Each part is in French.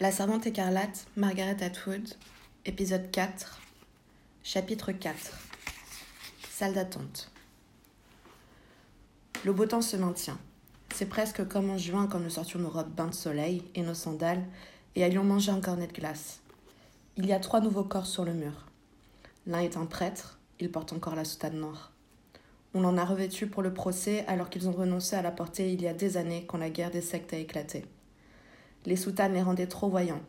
La servante écarlate, Margaret Atwood, épisode 4, chapitre 4. Salle d'attente. Le beau temps se maintient. C'est presque comme en juin quand nous sortions nos robes bains de soleil et nos sandales et allions manger un cornet de glace. Il y a trois nouveaux corps sur le mur. L'un est un prêtre, il porte encore la soutane noire. On en a revêtu pour le procès alors qu'ils ont renoncé à la porter il y a des années quand la guerre des sectes a éclaté. Les soutanes les rendaient trop voyants.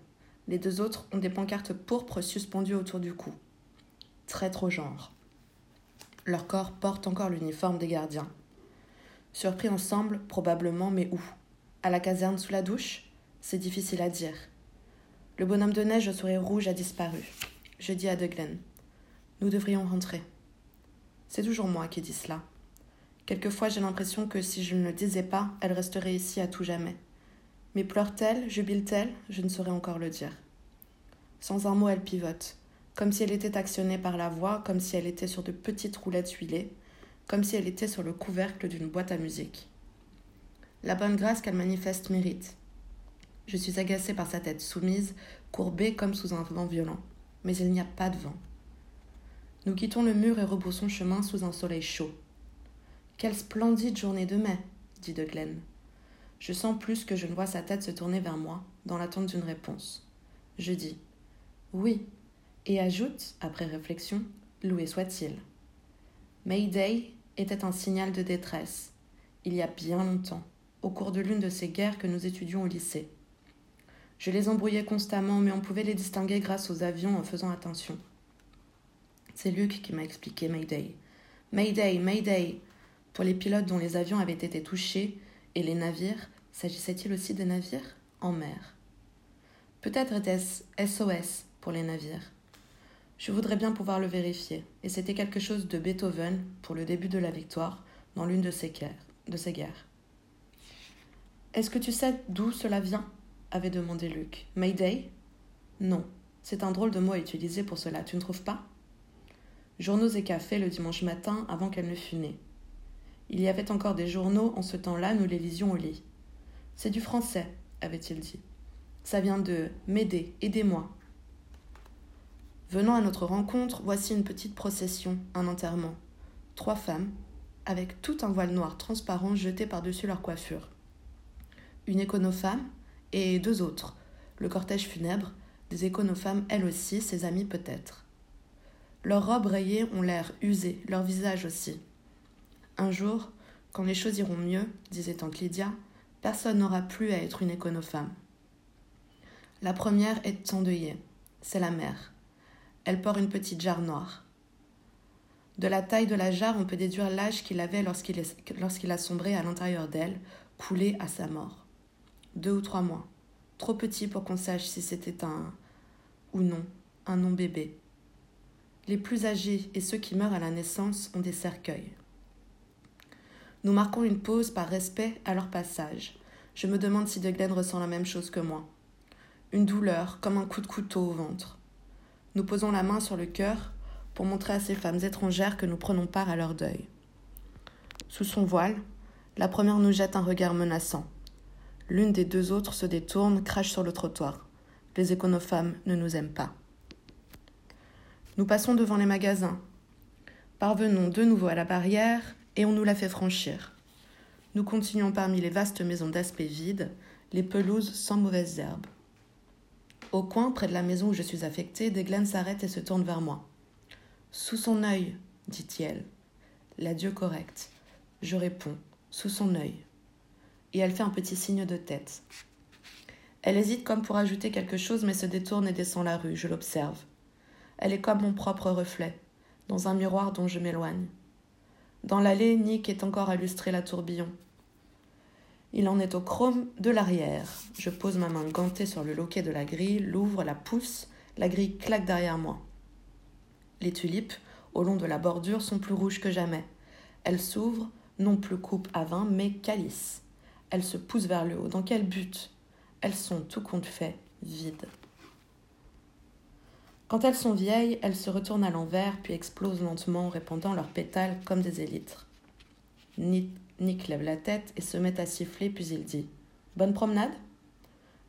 Les deux autres ont des pancartes pourpres suspendues autour du cou. Traître au genre. Leur corps porte encore l'uniforme des gardiens. Surpris ensemble, probablement, mais où? À la caserne sous la douche? C'est difficile à dire. Le bonhomme de neige au sourire rouge a disparu. Je dis à De Glen Nous devrions rentrer. C'est toujours moi qui dis cela. Quelquefois, j'ai l'impression que si je ne le disais pas, elle resterait ici à tout jamais. Mais pleure-t-elle, jubile-t-elle? Je ne saurais encore le dire. Sans un mot, elle pivote, comme si elle était actionnée par la voix, comme si elle était sur de petites roulettes huilées, comme si elle était sur le couvercle d'une boîte à musique. La bonne grâce qu'elle manifeste mérite. Je suis agacée par sa tête soumise, courbée comme sous un vent violent. Mais il n'y a pas de vent. Nous quittons le mur et rebroussons chemin sous un soleil chaud. Quelle splendide journée de mai, dit De. Je sens plus que je ne vois sa tête se tourner vers moi, dans l'attente d'une réponse. Je dis Oui, et ajoute, après réflexion, Loué soit-il. Mayday était un signal de détresse, il y a bien longtemps, au cours de l'une de ces guerres que nous étudions au lycée. Je les embrouillais constamment, mais on pouvait les distinguer grâce aux avions en faisant attention. C'est Luc qui m'a expliqué Mayday. Mayday, Mayday Pour les pilotes dont les avions avaient été touchés, et les navires, s'agissait-il aussi des navires en mer? Peut-être était-ce SOS pour les navires. Je voudrais bien pouvoir le vérifier, et c'était quelque chose de Beethoven pour le début de la victoire dans l'une de ces guerres. Est-ce que tu sais d'où cela vient? avait demandé Luc. Mayday? Non, c'est un drôle de mot à utiliser pour cela, tu ne trouves pas? Journaux et cafés le dimanche matin avant qu'elle ne fût née. Il y avait encore des journaux en ce temps-là, nous les lisions au lit. C'est du français, avait-il dit. Ça vient de m'aider, aidez-moi. Venant à notre rencontre, voici une petite procession, un enterrement. Trois femmes, avec tout un voile noir transparent jeté par-dessus leur coiffure. Une éconofemme et deux autres, le cortège funèbre, des éconofemmes elles aussi, ses amies peut-être. Leurs robes rayées ont l'air usées, leur visage aussi. Un jour, quand les choses iront mieux, disait tante Lydia, personne n'aura plus à être une éconofemme. La première est endeuillée, c'est la mère. Elle porte une petite jarre noire. De la taille de la jarre, on peut déduire l'âge qu'il avait lorsqu'il a sombré à l'intérieur d'elle, coulé à sa mort. Deux ou trois mois. Trop petit pour qu'on sache si c'était un ou non, un non-bébé. Les plus âgés et ceux qui meurent à la naissance ont des cercueils. Nous marquons une pause par respect à leur passage. Je me demande si De Glen ressent la même chose que moi. Une douleur, comme un coup de couteau au ventre. Nous posons la main sur le cœur pour montrer à ces femmes étrangères que nous prenons part à leur deuil. Sous son voile, la première nous jette un regard menaçant. L'une des deux autres se détourne, crache sur le trottoir. Les éconofemmes ne nous aiment pas. Nous passons devant les magasins. Parvenons de nouveau à la barrière et on nous la fait franchir. Nous continuons parmi les vastes maisons d'aspect vide, les pelouses sans mauvaises herbes. Au coin, près de la maison où je suis affectée, Desglaines s'arrête et se tourne vers moi. Sous son œil, dit-elle. L'adieu correct. Je réponds, sous son œil. Et elle fait un petit signe de tête. Elle hésite comme pour ajouter quelque chose, mais se détourne et descend la rue. Je l'observe. Elle est comme mon propre reflet, dans un miroir dont je m'éloigne. Dans l'allée, Nick est encore à lustrer la tourbillon. Il en est au chrome de l'arrière. Je pose ma main gantée sur le loquet de la grille, l'ouvre, la pousse, la grille claque derrière moi. Les tulipes, au long de la bordure, sont plus rouges que jamais. Elles s'ouvrent, non plus coupe à vin, mais calice. Elles se poussent vers le haut. Dans quel but? Elles sont, tout compte fait, vides. Quand elles sont vieilles, elles se retournent à l'envers puis explosent lentement, répandant leurs pétales comme des élytres. Nick lève la tête et se met à siffler, puis il dit Bonne promenade?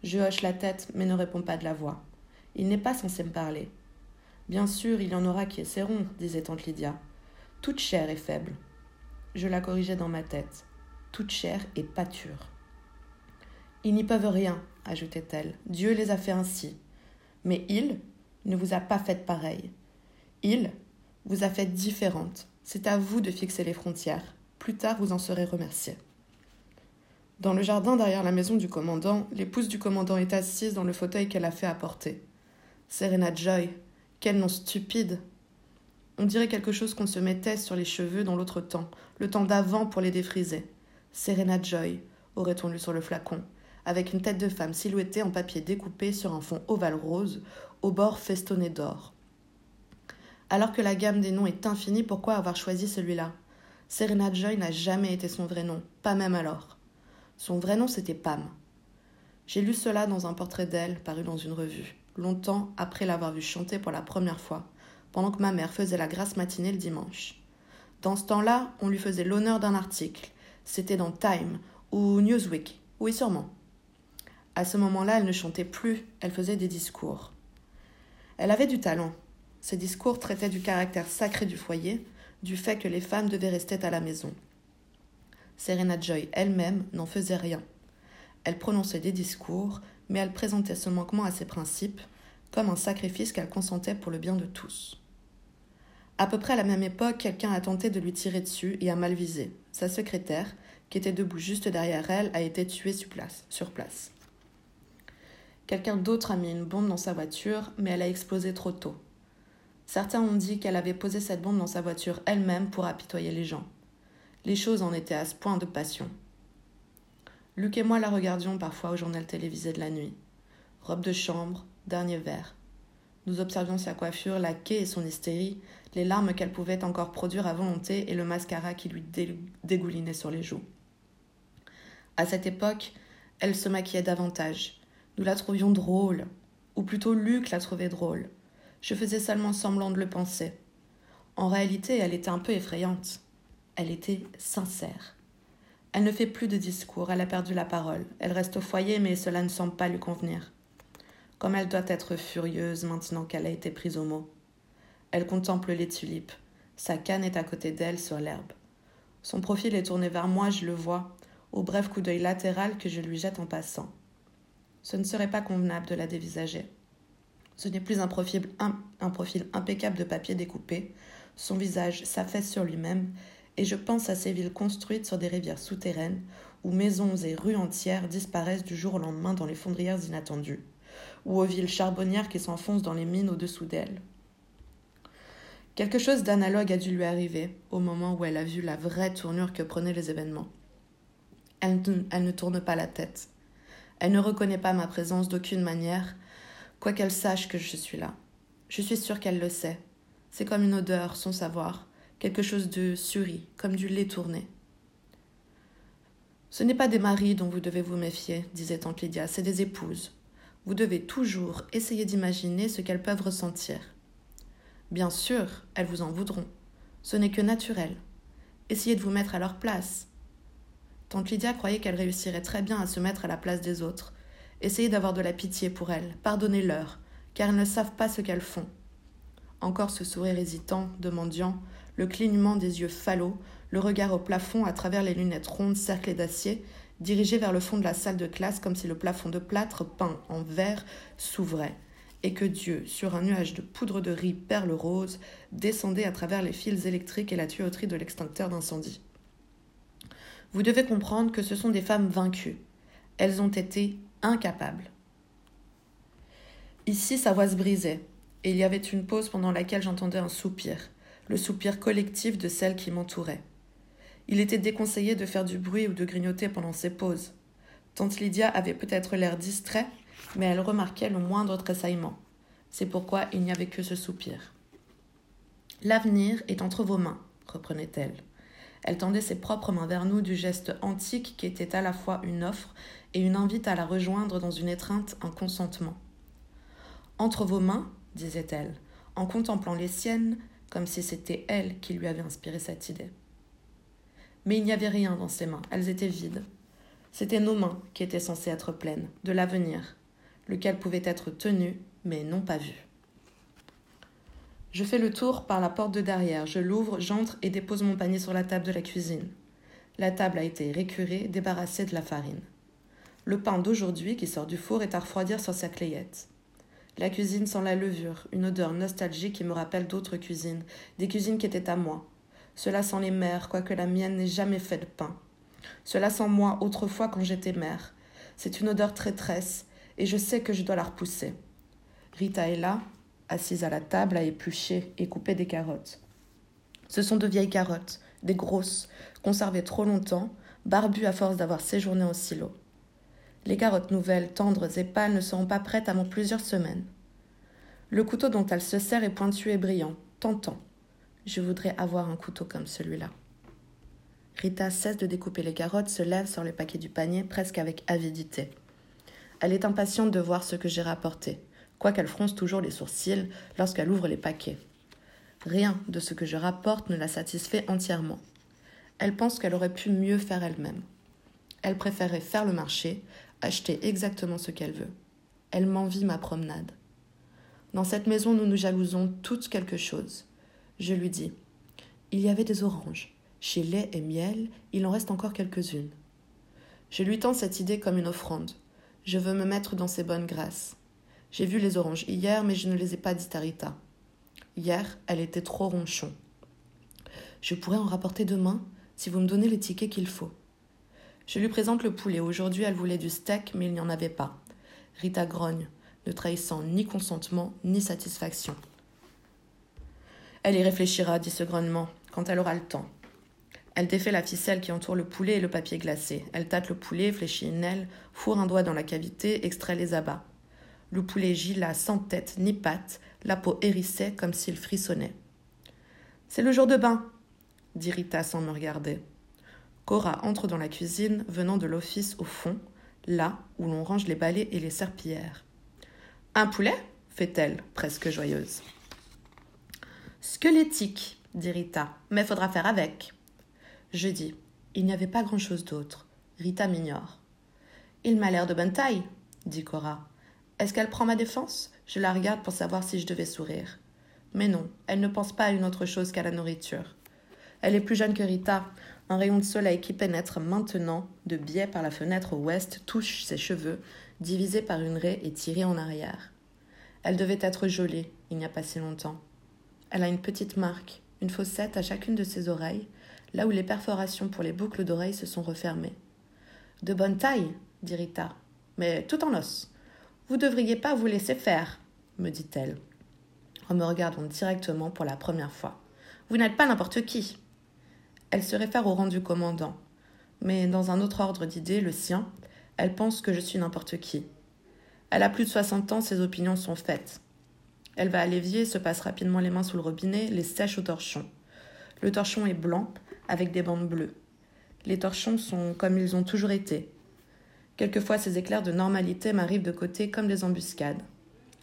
Je hoche la tête, mais ne réponds pas de la voix. Il n'est pas censé me parler. Bien sûr, il y en aura qui essaieront, disait tante Lydia. Toute chair est faible. Je la corrigeais dans ma tête. Toute chair est pâture. Ils n'y peuvent rien, ajoutait-elle. Dieu les a fait ainsi. Mais il ne vous a pas faites pareil. Il vous a faites différentes. C'est à vous de fixer les frontières. Plus tard, vous en serez remerciés. Dans le jardin derrière la maison du commandant, l'épouse du commandant est assise dans le fauteuil qu'elle a fait apporter. Serena Joy, quel nom stupide On dirait quelque chose qu'on se mettait sur les cheveux dans l'autre temps, le temps d'avant pour les défriser. Serena Joy, aurait-on lu sur le flacon, avec une tête de femme silhouettée en papier découpé sur un fond ovale rose, au bord festonné d'or. Alors que la gamme des noms est infinie, pourquoi avoir choisi celui-là? Serena Joy n'a jamais été son vrai nom, pas même alors. Son vrai nom, c'était Pam. J'ai lu cela dans un portrait d'elle paru dans une revue longtemps après l'avoir vue chanter pour la première fois, pendant que ma mère faisait la grasse matinée le dimanche. Dans ce temps-là, on lui faisait l'honneur d'un article. C'était dans Time ou Newsweek. Oui, sûrement. À ce moment-là, elle ne chantait plus, elle faisait des discours. Elle avait du talent. Ses discours traitaient du caractère sacré du foyer, du fait que les femmes devaient rester à la maison. Serena Joy elle-même n'en faisait rien. Elle prononçait des discours, mais elle présentait ce manquement à ses principes comme un sacrifice qu'elle consentait pour le bien de tous. À peu près à la même époque, quelqu'un a tenté de lui tirer dessus et a mal visé. Sa secrétaire, qui était debout juste derrière elle, a été tuée sur place. Quelqu'un d'autre a mis une bombe dans sa voiture, mais elle a explosé trop tôt. Certains ont dit qu'elle avait posé cette bombe dans sa voiture elle-même pour apitoyer les gens. Les choses en étaient à ce point de passion. Luc et moi la regardions parfois au journal télévisé de la nuit. Robe de chambre, dernier verre. Nous observions sa coiffure, la quai et son hystérie, les larmes qu'elle pouvait encore produire à volonté et le mascara qui lui dégoulinait sur les joues. À cette époque, elle se maquillait davantage. La trouvions drôle, ou plutôt Luc la trouvait drôle. Je faisais seulement semblant de le penser. En réalité, elle était un peu effrayante. Elle était sincère. Elle ne fait plus de discours, elle a perdu la parole. Elle reste au foyer, mais cela ne semble pas lui convenir. Comme elle doit être furieuse maintenant qu'elle a été prise au mot. Elle contemple les tulipes. Sa canne est à côté d'elle sur l'herbe. Son profil est tourné vers moi, je le vois, au bref coup d'œil latéral que je lui jette en passant. Ce ne serait pas convenable de la dévisager. Ce n'est plus un profil, impeccable de papier découpé. Son visage s'affaisse sur lui-même et je pense à ces villes construites sur des rivières souterraines, où maisons et rues entières disparaissent du jour au lendemain dans les fondrières inattendues, ou aux villes charbonnières qui s'enfoncent dans les mines au-dessous d'elles. Quelque chose d'analogue a dû lui arriver au moment où elle a vu la vraie tournure que prenaient les événements. Elle ne tourne pas la tête. Elle ne reconnaît pas ma présence d'aucune manière, quoiqu'elle sache que je suis là. Je suis sûre qu'elle le sait. C'est comme une odeur, son savoir quelque chose de suri, comme du lait tourné. Ce n'est pas des maris dont vous devez vous méfier, disait tante Lydia, c'est des épouses. Vous devez toujours essayer d'imaginer ce qu'elles peuvent ressentir. Bien sûr, elles vous en voudront. Ce n'est que naturel. Essayez de vous mettre à leur place. Tante Lydia croyait qu'elle réussirait très bien à se mettre à la place des autres. Essayez d'avoir de la pitié pour elles, pardonnez-leur, car elles ne savent pas ce qu'elles font. Encore ce sourire hésitant, de mendiant, le clignement des yeux falots, le regard au plafond à travers les lunettes rondes cerclées d'acier, dirigées vers le fond de la salle de classe comme si le plafond de plâtre peint en vert s'ouvrait, et que Dieu, sur un nuage de poudre de riz perle rose, descendait à travers les fils électriques et la tuyauterie de l'extincteur d'incendie. Vous devez comprendre que ce sont des femmes vaincues. Elles ont été incapables. Ici, sa voix se brisait, et il y avait une pause pendant laquelle j'entendais un soupir, le soupir collectif de celles qui m'entouraient. Il était déconseillé de faire du bruit ou de grignoter pendant ces pauses. Tante Lydia avait peut-être l'air distrait, mais elle remarquait le moindre tressaillement. C'est pourquoi il n'y avait que ce soupir. L'avenir est entre vos mains, reprenait-elle. Elle tendait ses propres mains vers nous du geste antique qui était à la fois une offre et une invite à la rejoindre dans une étreinte, un consentement. Entre vos mains, disait-elle, en contemplant les siennes, comme si c'était elle qui lui avait inspiré cette idée. Mais il n'y avait rien dans ses mains, elles étaient vides. C'étaient nos mains qui étaient censées être pleines, de l'avenir, lequel pouvait être tenu, mais non pas vu. Je fais le tour par la porte de derrière, je l'ouvre, j'entre et dépose mon panier sur la table de la cuisine. La table a été récurée, débarrassée de la farine. Le pain d'aujourd'hui qui sort du four est à refroidir sur sa clayette. La cuisine sent la levure, une odeur nostalgique qui me rappelle d'autres cuisines, des cuisines qui étaient à moi. Cela sent les mères, quoique la mienne n'ait jamais fait de pain. Cela sent moi autrefois quand j'étais mère. C'est une odeur traîtresse, et je sais que je dois la repousser. Rita est là, assise à la table à éplucher et couper des carottes. Ce sont de vieilles carottes, des grosses, conservées trop longtemps, barbues à force d'avoir séjourné en silo. Les carottes nouvelles, tendres et pâles ne seront pas prêtes avant plusieurs semaines. Le couteau dont elle se sert est pointu et brillant, tentant. Je voudrais avoir un couteau comme celui-là. Rita cesse de découper les carottes, se lève sur le paquet du panier presque avec avidité. Elle est impatiente de voir ce que j'ai rapporté, quoiqu'elle fronce toujours les sourcils lorsqu'elle ouvre les paquets. Rien de ce que je rapporte ne la satisfait entièrement. Elle pense qu'elle aurait pu mieux faire elle-même. Elle préférerait faire le marché, acheter exactement ce qu'elle veut. Elle m'envie ma promenade. Dans cette maison, nous nous jalousons toutes quelque chose. Je lui dis Il y avait des oranges. Chez lait et miel, il en reste encore quelques-unes. Je lui tends cette idée comme une offrande. Je veux me mettre dans ses bonnes grâces. J'ai vu les oranges hier, mais je ne les ai pas dites à Rita. Hier, elle était trop ronchon. Je pourrais en rapporter demain si vous me donnez les tickets qu'il faut. Je lui présente le poulet. Aujourd'hui, elle voulait du steak, mais il n'y en avait pas. Rita grogne, ne trahissant ni consentement ni satisfaction. Elle y réfléchira, dit ce grognement, quand elle aura le temps. Elle défait la ficelle qui entoure le poulet et le papier glacé. Elle tâte le poulet, fléchit une aile, fourre un doigt dans la cavité, extrait les abats. Le poulet là sans tête ni patte, la peau hérissait comme s'il frissonnait. C'est le jour de bain, dit Rita sans me regarder. Cora entre dans la cuisine, venant de l'office au fond, là où l'on range les balais et les serpillères. Un poulet? fait-elle, presque joyeuse. Squelettique, dit Rita, mais faudra faire avec. Je dis Il n'y avait pas grand-chose d'autre. Rita m'ignore. Il m'a l'air de bonne taille, dit Cora. Est-ce qu'elle prend ma défense? Je la regarde pour savoir si je devais sourire. Mais non, elle ne pense pas à une autre chose qu'à la nourriture. Elle est plus jeune que Rita, un rayon de soleil qui pénètre maintenant de biais par la fenêtre ouest touche ses cheveux, divisés par une raie et tirés en arrière. Elle devait être jolie il n'y a pas si longtemps. Elle a une petite marque, une fossette à chacune de ses oreilles, là où les perforations pour les boucles d'oreilles se sont refermées. De bonne taille, dit Rita, mais tout en os. Vous devriez pas vous laisser faire, me dit-elle, en me regardant directement pour la première fois. Vous n'êtes pas n'importe qui. Elle se réfère au rang du commandant. Mais dans un autre ordre d'idées, le sien, elle pense que je suis n'importe qui. Elle a plus de 60 ans, ses opinions sont faites. Elle va à l'évier, se passe rapidement les mains sous le robinet, les sèche au torchon. Le torchon est blanc, avec des bandes bleues. Les torchons sont comme ils ont toujours été. Quelquefois, ces éclairs de normalité m'arrivent de côté comme des embuscades.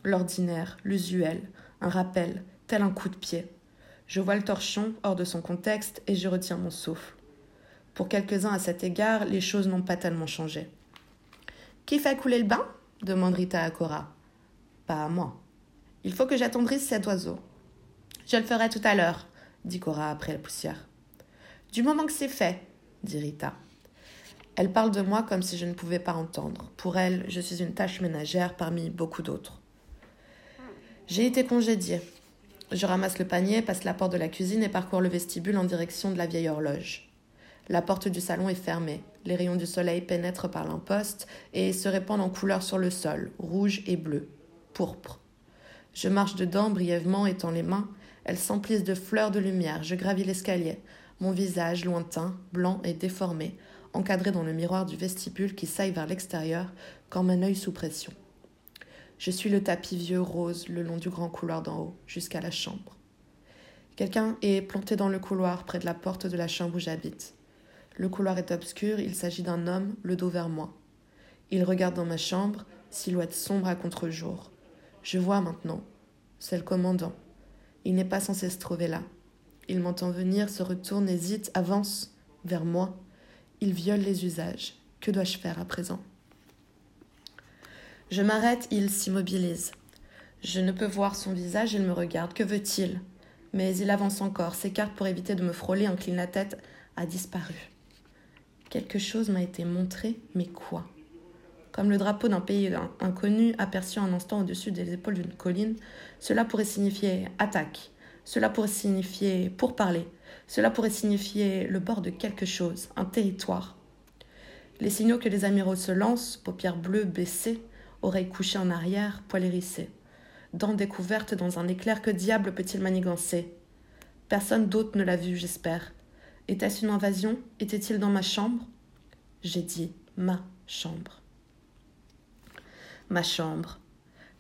L'ordinaire, l'usuel, un rappel, tel un coup de pied. Je vois le torchon hors de son contexte et je retiens mon souffle. Pour quelques-uns à cet égard, les choses n'ont pas tellement changé. Qui fait couler le bain? demande Rita à Cora. Pas à moi. Il faut que j'attendrisse cet oiseau. Je le ferai tout à l'heure, dit Cora après la poussière. Du moment que c'est fait, dit Rita. Elle parle de moi comme si je ne pouvais pas entendre. Pour elle, je suis une tâche ménagère parmi beaucoup d'autres. J'ai été congédiée. Je ramasse le panier, passe la porte de la cuisine et parcours le vestibule en direction de la vieille horloge. La porte du salon est fermée. Les rayons du soleil pénètrent par l'imposte et se répandent en couleurs sur le sol, rouge et bleu, pourpre. Je marche dedans brièvement, étends les mains. Elles s'emplissent de fleurs de lumière. Je gravis l'escalier. Mon visage, lointain, blanc et déformé, encadré dans le miroir du vestibule qui saille vers l'extérieur, comme un œil sous pression. Je suis le tapis vieux rose le long du grand couloir d'en haut, jusqu'à la chambre. Quelqu'un est planté dans le couloir près de la porte de la chambre où j'habite. Le couloir est obscur, il s'agit d'un homme, le dos vers moi. Il regarde dans ma chambre, silhouette sombre à contre-jour. Je vois maintenant. C'est le commandant. Il n'est pas censé se trouver là. Il m'entend venir, se retourne, hésite, avance vers moi. Il viole les usages. Que dois-je faire à présent? Je m'arrête, il s'immobilise. Je ne peux voir son visage, il me regarde. Que veut-il? Mais il avance encore, s'écarte pour éviter de me frôler, incline la tête, a disparu. Quelque chose m'a été montré, mais quoi? Comme le drapeau d'un pays inconnu aperçu un instant au-dessus des épaules d'une colline, cela pourrait signifier attaque, cela pourrait signifier pourparler, cela pourrait signifier le bord de quelque chose, un territoire. Les signaux que les amiraux se lancent, paupières bleues baissées, oreilles couchées en arrière, poils hérissés. Dents découvertes dans un éclair, que diable peut-il manigancer? Personne d'autre ne l'a vu, j'espère. Était-ce une invasion? Était-il dans ma chambre? J'ai dit ma chambre. Ma chambre.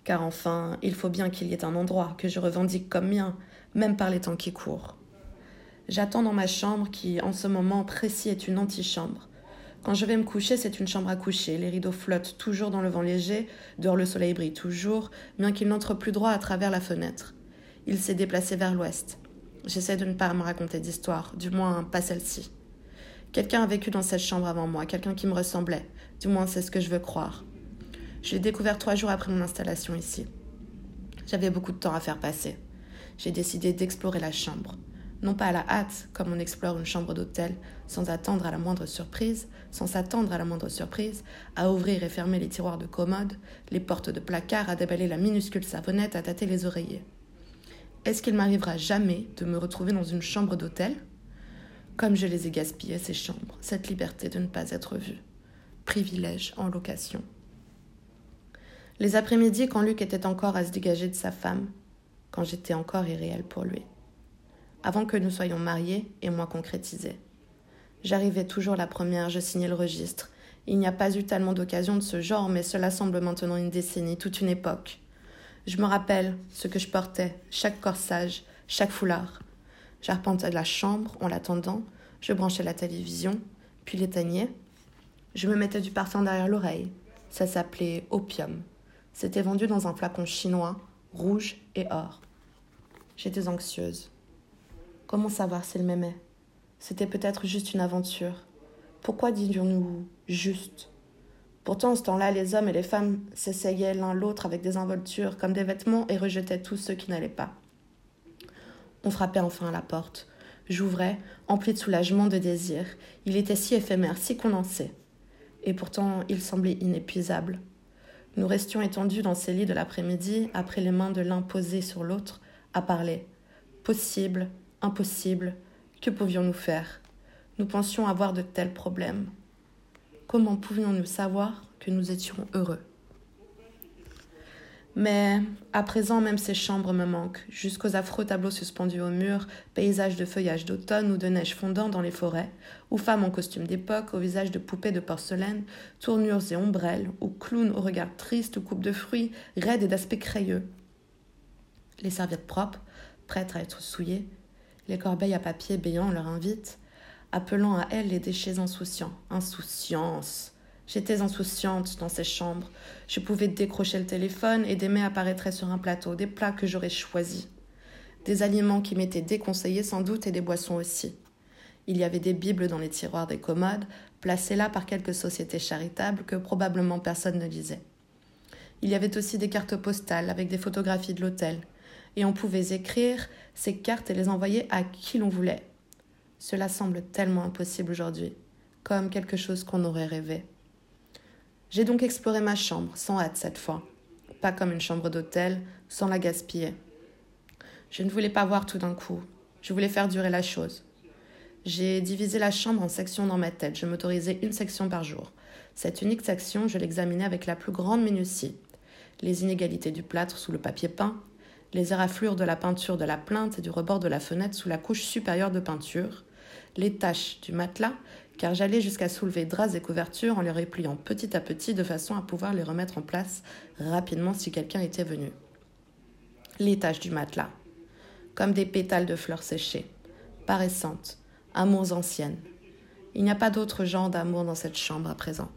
Car enfin, il faut bien qu'il y ait un endroit que je revendique comme mien, même par les temps qui courent. J'attends dans ma chambre qui, en ce moment précis, est une antichambre. Quand je vais me coucher, c'est une chambre à coucher. Les rideaux flottent toujours dans le vent léger, dehors le soleil brille toujours, bien qu'il n'entre plus droit à travers la fenêtre. Il s'est déplacé vers l'ouest. J'essaie de ne pas me raconter d'histoire, du moins pas celle-ci. Quelqu'un a vécu dans cette chambre avant moi, quelqu'un qui me ressemblait, du moins c'est ce que je veux croire. Je l'ai découvert trois jours après mon installation ici. J'avais beaucoup de temps à faire passer. J'ai décidé d'explorer la chambre. Non pas à la hâte, comme on explore une chambre d'hôtel, sans attendre à la moindre surprise, sans s'attendre à la moindre surprise, à ouvrir et fermer les tiroirs de commode, les portes de placard, à déballer la minuscule savonnette, à tâter les oreillers. Est-ce qu'il m'arrivera jamais de me retrouver dans une chambre d'hôtel? Comme je les ai gaspillées, ces chambres, cette liberté de ne pas être vue. Privilège en location. Les après-midi, quand Luc était encore à se dégager de sa femme, quand j'étais encore irréel pour lui. Avant que nous soyons mariés et moi concrétisé. J'arrivais toujours la première, je signais le registre. Il n'y a pas eu tellement d'occasions de ce genre, mais cela semble maintenant une décennie, toute une époque. Je me rappelle ce que je portais, chaque corsage, chaque foulard. J'arpentais la chambre en l'attendant, je branchais la télévision, puis l'éteignais. Je me mettais du parfum derrière l'oreille. Ça s'appelait opium. C'était vendu dans un flacon chinois, rouge et or. J'étais anxieuse. Comment savoir s'il m'aimait C'était peut-être juste une aventure. Pourquoi disions-nous juste? Pourtant, en ce temps-là, les hommes et les femmes s'essayaient l'un l'autre avec des involtures comme des vêtements et rejetaient tous ceux qui n'allaient pas. On frappait enfin à la porte. J'ouvrais, empli de soulagement, de désir. Il était si éphémère, si condensé. Et pourtant, il semblait inépuisable. Nous restions étendus dans ces lits de l'après-midi, après les mains de l'un posées sur l'autre, à parler. Possible, impossible, que pouvions-nous faire? Nous pensions avoir de tels problèmes. Comment pouvions-nous savoir que nous étions heureux? Mais à présent, même ces chambres me manquent, jusqu'aux affreux tableaux suspendus au mur, paysages de feuillage d'automne ou de neige fondant dans les forêts, ou femmes en costume d'époque, au visage de poupées de porcelaine, tournures et ombrelles, ou clowns au regard triste ou coupes de fruits, raides et d'aspect crayeux. Les serviettes propres, prêtes à être souillées, les corbeilles à papier béant leur invitent, appelant à elles les déchets insouciants. Insouciance J'étais insouciante dans ces chambres. Je pouvais décrocher le téléphone et des mets apparaîtraient sur un plateau, des plats que j'aurais choisis. Des aliments qui m'étaient déconseillés sans doute et des boissons aussi. Il y avait des bibles dans les tiroirs des commodes, placées là par quelques sociétés charitables que probablement personne ne lisait. Il y avait aussi des cartes postales avec des photographies de l'hôtel, et on pouvait écrire ces cartes et les envoyer à qui l'on voulait. Cela semble tellement impossible aujourd'hui, comme quelque chose qu'on aurait rêvé. J'ai donc exploré ma chambre, sans hâte cette fois, pas comme une chambre d'hôtel, sans la gaspiller. Je ne voulais pas voir tout d'un coup, je voulais faire durer la chose. J'ai divisé la chambre en sections dans ma tête, je m'autorisais une section par jour. Cette unique section, je l'examinais avec la plus grande minutie. Les inégalités du plâtre sous le papier peint, les éraflures de la peinture de la plainte et du rebord de la fenêtre sous la couche supérieure de peinture, les taches du matelas car j'allais jusqu'à soulever draps et couvertures en les repliant petit à petit de façon à pouvoir les remettre en place rapidement si quelqu'un était venu. Les taches du matelas, comme des pétales de fleurs séchées, paressantes, amours anciennes. Il n'y a pas d'autre genre d'amour dans cette chambre à présent.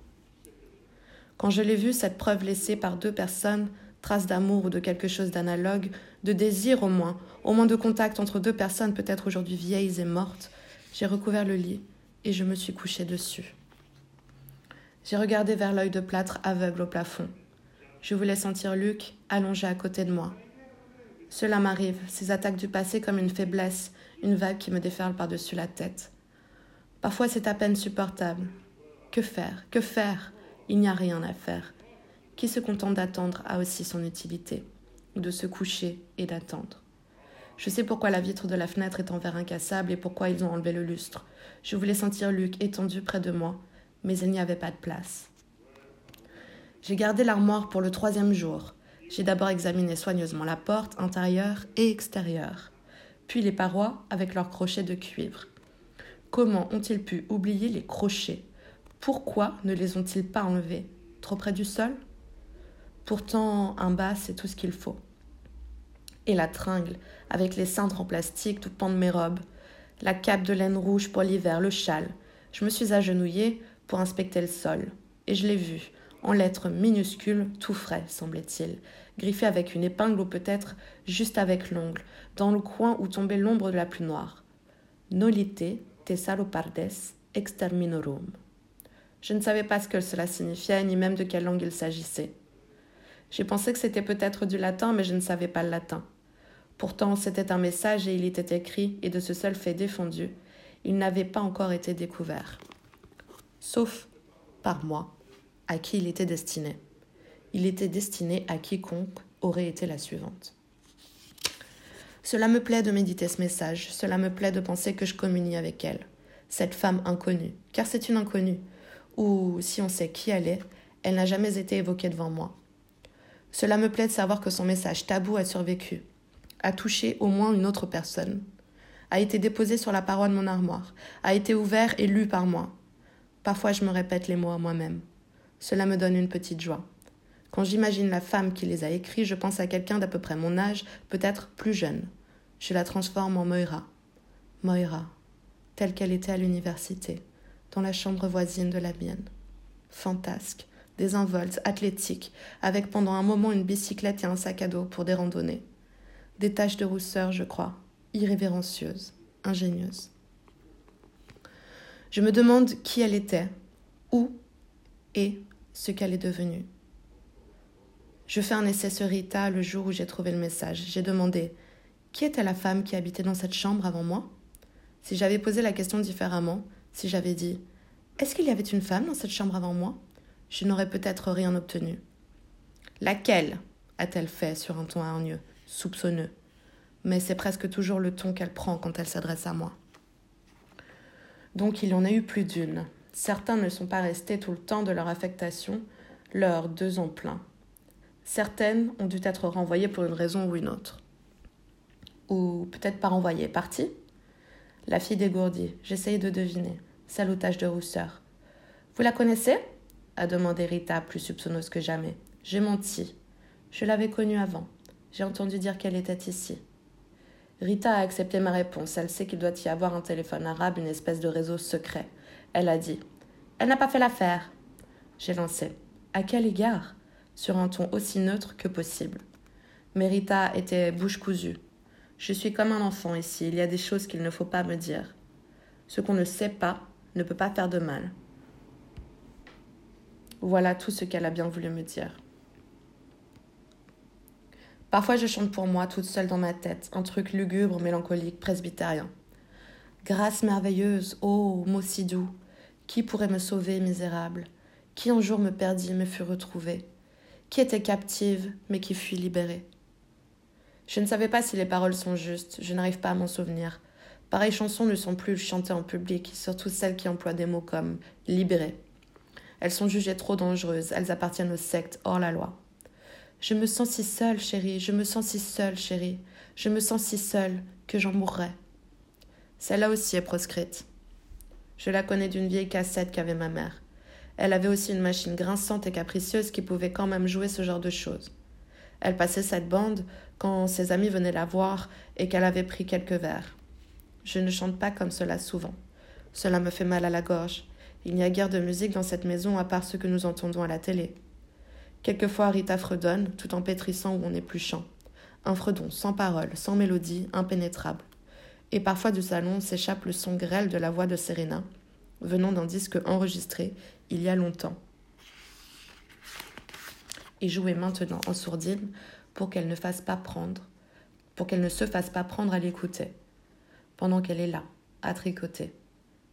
Quand je l'ai vue, cette preuve laissée par deux personnes, trace d'amour ou de quelque chose d'analogue, de désir au moins, au moins de contact entre deux personnes peut-être aujourd'hui vieilles et mortes, j'ai recouvert le lit, et je me suis couchée dessus. J'ai regardé vers l'œil de plâtre aveugle au plafond. Je voulais sentir Luc allongé à côté de moi. Cela m'arrive, ces attaques du passé comme une faiblesse, une vague qui me déferle par-dessus la tête. Parfois c'est à peine supportable. Que faire Que faire? Il n'y a rien à faire. Qui se contente d'attendre a aussi son utilité, de se coucher et d'attendre. Je sais pourquoi la vitre de la fenêtre est en verre incassable et pourquoi ils ont enlevé le lustre. Je voulais sentir Luc étendu près de moi, mais il n'y avait pas de place. J'ai gardé l'armoire pour le troisième jour. J'ai d'abord examiné soigneusement la porte intérieure et extérieure, puis les parois avec leurs crochets de cuivre. Comment ont-ils pu oublier les crochets? Pourquoi ne les ont-ils pas enlevés? Trop près du sol? Pourtant, un bas, c'est tout ce qu'il faut. Et la tringle, avec les cintres en plastique tout de mes robes, la cape de laine rouge pour l'hiver, le châle. Je me suis agenouillée pour inspecter le sol, et je l'ai vu, en lettres minuscules, tout frais, semblait-il, griffé avec une épingle ou peut-être juste avec l'ongle, dans le coin où tombait l'ombre de la plus noire. Nolite Thessalopardes exterminorum. Je ne savais pas ce que cela signifiait, ni même de quelle langue il s'agissait. J'ai pensé que c'était peut-être du latin, mais je ne savais pas le latin. Pourtant, c'était un message et il était écrit, et de ce seul fait défendu, il n'avait pas encore été découvert. Sauf par moi, à qui il était destiné. Il était destiné à quiconque aurait été la suivante. Cela me plaît de méditer ce message, cela me plaît de penser que je communie avec elle, cette femme inconnue, car c'est une inconnue, ou si on sait qui elle est, elle n'a jamais été évoquée devant moi. Cela me plaît de savoir que son message tabou a survécu, a touché au moins une autre personne, a été déposé sur la paroi de mon armoire, a été ouvert et lu par moi. Parfois je me répète les mots à moi-même. Cela me donne une petite joie. Quand j'imagine la femme qui les a écrits, je pense à quelqu'un d'à peu près mon âge, peut-être plus jeune. Je la transforme en Moira. Moira, telle qu'elle était à l'université, dans la chambre voisine de la mienne. Fantasque, désinvolte, athlétique, avec pendant un moment une bicyclette et un sac à dos pour des randonnées. Des taches de rousseur, je crois, irrévérencieuses, ingénieuses. Je me demande qui elle était, où et ce qu'elle est devenue. Je fais un essai sur Rita le jour où j'ai trouvé le message. J'ai demandé Qui était la femme qui habitait dans cette chambre avant moi? Si j'avais posé la question différemment, si j'avais dit Est-ce qu'il y avait une femme dans cette chambre avant moi? Je n'aurais peut-être rien obtenu. Laquelle a-t-elle fait sur un ton hargneux, soupçonneux? Mais c'est presque toujours le ton qu'elle prend quand elle s'adresse à moi. Donc il y en a eu plus d'une. Certains ne sont pas restés tout le temps de leur affectation, leurs deux ans pleins. Certaines ont dû être renvoyées pour une raison ou une autre. Ou peut-être pas renvoyées, parties? La fille dégourdie, j'essayais de deviner. Salutage de rousseur. Vous la connaissez? A demandé Rita, plus soupçonneuse que jamais. J'ai menti. Je l'avais connue avant. J'ai entendu dire qu'elle était ici. Rita a accepté ma réponse. Elle sait qu'il doit y avoir un téléphone arabe, une espèce de réseau secret. Elle a dit Elle n'a pas fait l'affaire. J'ai lancé À quel égard? Sur un ton aussi neutre que possible. Mais Rita était bouche cousue. Je suis comme un enfant ici, il y a des choses qu'il ne faut pas me dire. Ce qu'on ne sait pas ne peut pas faire de mal. Voilà tout ce qu'elle a bien voulu me dire. Parfois je chante pour moi, toute seule dans ma tête, un truc lugubre, mélancolique, presbytérien. Grâce merveilleuse, ô mot si doux, qui pourrait me sauver, misérable? Qui un jour me perdit, me fut retrouvé Qui était captive, mais qui fut libérée? Je ne savais pas si les paroles sont justes, je n'arrive pas à m'en souvenir. Pareilles chansons ne sont plus chantées en public, surtout celles qui emploient des mots comme libérée. Elles sont jugées trop dangereuses, elles appartiennent aux sectes hors la loi. Je me sens si seule, chérie, je me sens si seule, chérie, je me sens si seule que j'en mourrais. Celle-là aussi est proscrite. Je la connais d'une vieille cassette qu'avait ma mère. Elle avait aussi une machine grinçante et capricieuse qui pouvait quand même jouer ce genre de choses. Elle passait cette bande quand ses amis venaient la voir et qu'elle avait pris quelques verres. Je ne chante pas comme cela souvent. Cela me fait mal à la gorge. Il n'y a guère de musique dans cette maison à part ce que nous entendons à la télé. Quelquefois Rita fredonne, tout en pétrissant où on épluchant. Un fredon sans parole, sans mélodie, impénétrable. Et parfois du salon s'échappe le son grêle de la voix de Serena, venant d'un disque enregistré il y a longtemps, et jouer maintenant en sourdine pour qu'elle ne fasse pas prendre, pour qu'elle ne se fasse pas prendre à l'écouter, pendant qu'elle est là, à tricoter,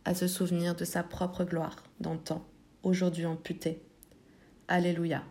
à se souvenir de sa propre gloire d'antan, aujourd'hui amputée. Alléluia.